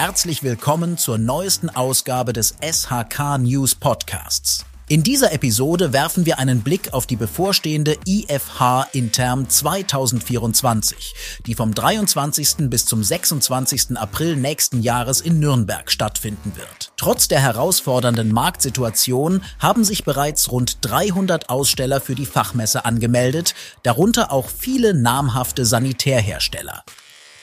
Herzlich willkommen zur neuesten Ausgabe des SHK News Podcasts. In dieser Episode werfen wir einen Blick auf die bevorstehende IFH Interm 2024, die vom 23. bis zum 26. April nächsten Jahres in Nürnberg stattfinden wird. Trotz der herausfordernden Marktsituation haben sich bereits rund 300 Aussteller für die Fachmesse angemeldet, darunter auch viele namhafte Sanitärhersteller.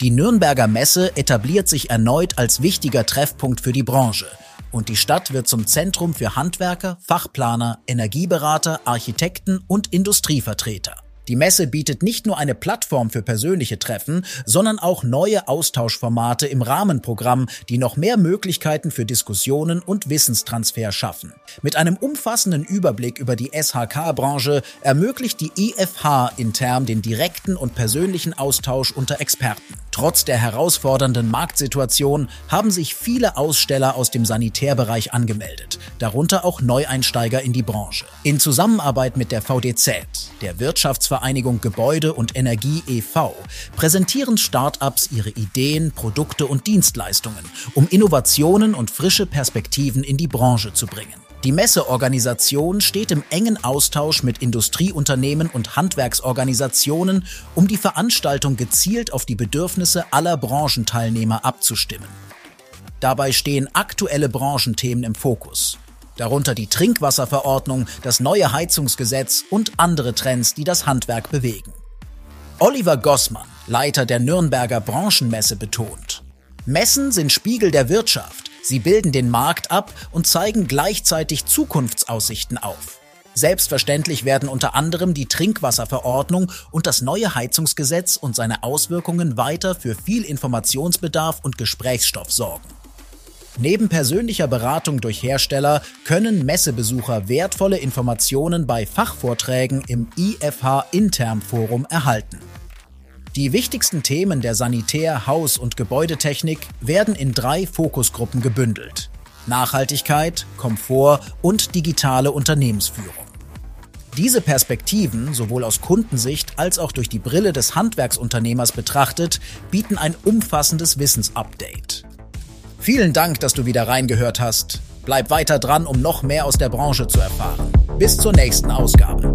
Die Nürnberger Messe etabliert sich erneut als wichtiger Treffpunkt für die Branche und die Stadt wird zum Zentrum für Handwerker, Fachplaner, Energieberater, Architekten und Industrievertreter. Die Messe bietet nicht nur eine Plattform für persönliche Treffen, sondern auch neue Austauschformate im Rahmenprogramm, die noch mehr Möglichkeiten für Diskussionen und Wissenstransfer schaffen. Mit einem umfassenden Überblick über die SHK-Branche ermöglicht die IFH intern den direkten und persönlichen Austausch unter Experten. Trotz der herausfordernden Marktsituation haben sich viele Aussteller aus dem Sanitärbereich angemeldet, darunter auch Neueinsteiger in die Branche. In Zusammenarbeit mit der VDZ, der Wirtschaftsvereinigung Gebäude und Energie e.V., präsentieren Start-ups ihre Ideen, Produkte und Dienstleistungen, um Innovationen und frische Perspektiven in die Branche zu bringen. Die Messeorganisation steht im engen Austausch mit Industrieunternehmen und Handwerksorganisationen, um die Veranstaltung gezielt auf die Bedürfnisse aller Branchenteilnehmer abzustimmen. Dabei stehen aktuelle Branchenthemen im Fokus, darunter die Trinkwasserverordnung, das neue Heizungsgesetz und andere Trends, die das Handwerk bewegen. Oliver Gossmann, Leiter der Nürnberger Branchenmesse, betont, Messen sind Spiegel der Wirtschaft. Sie bilden den Markt ab und zeigen gleichzeitig Zukunftsaussichten auf. Selbstverständlich werden unter anderem die Trinkwasserverordnung und das neue Heizungsgesetz und seine Auswirkungen weiter für viel Informationsbedarf und Gesprächsstoff sorgen. Neben persönlicher Beratung durch Hersteller können Messebesucher wertvolle Informationen bei Fachvorträgen im IFH Interm Forum erhalten. Die wichtigsten Themen der Sanitär-, Haus- und Gebäudetechnik werden in drei Fokusgruppen gebündelt. Nachhaltigkeit, Komfort und digitale Unternehmensführung. Diese Perspektiven, sowohl aus Kundensicht als auch durch die Brille des Handwerksunternehmers betrachtet, bieten ein umfassendes Wissensupdate. Vielen Dank, dass du wieder reingehört hast. Bleib weiter dran, um noch mehr aus der Branche zu erfahren. Bis zur nächsten Ausgabe.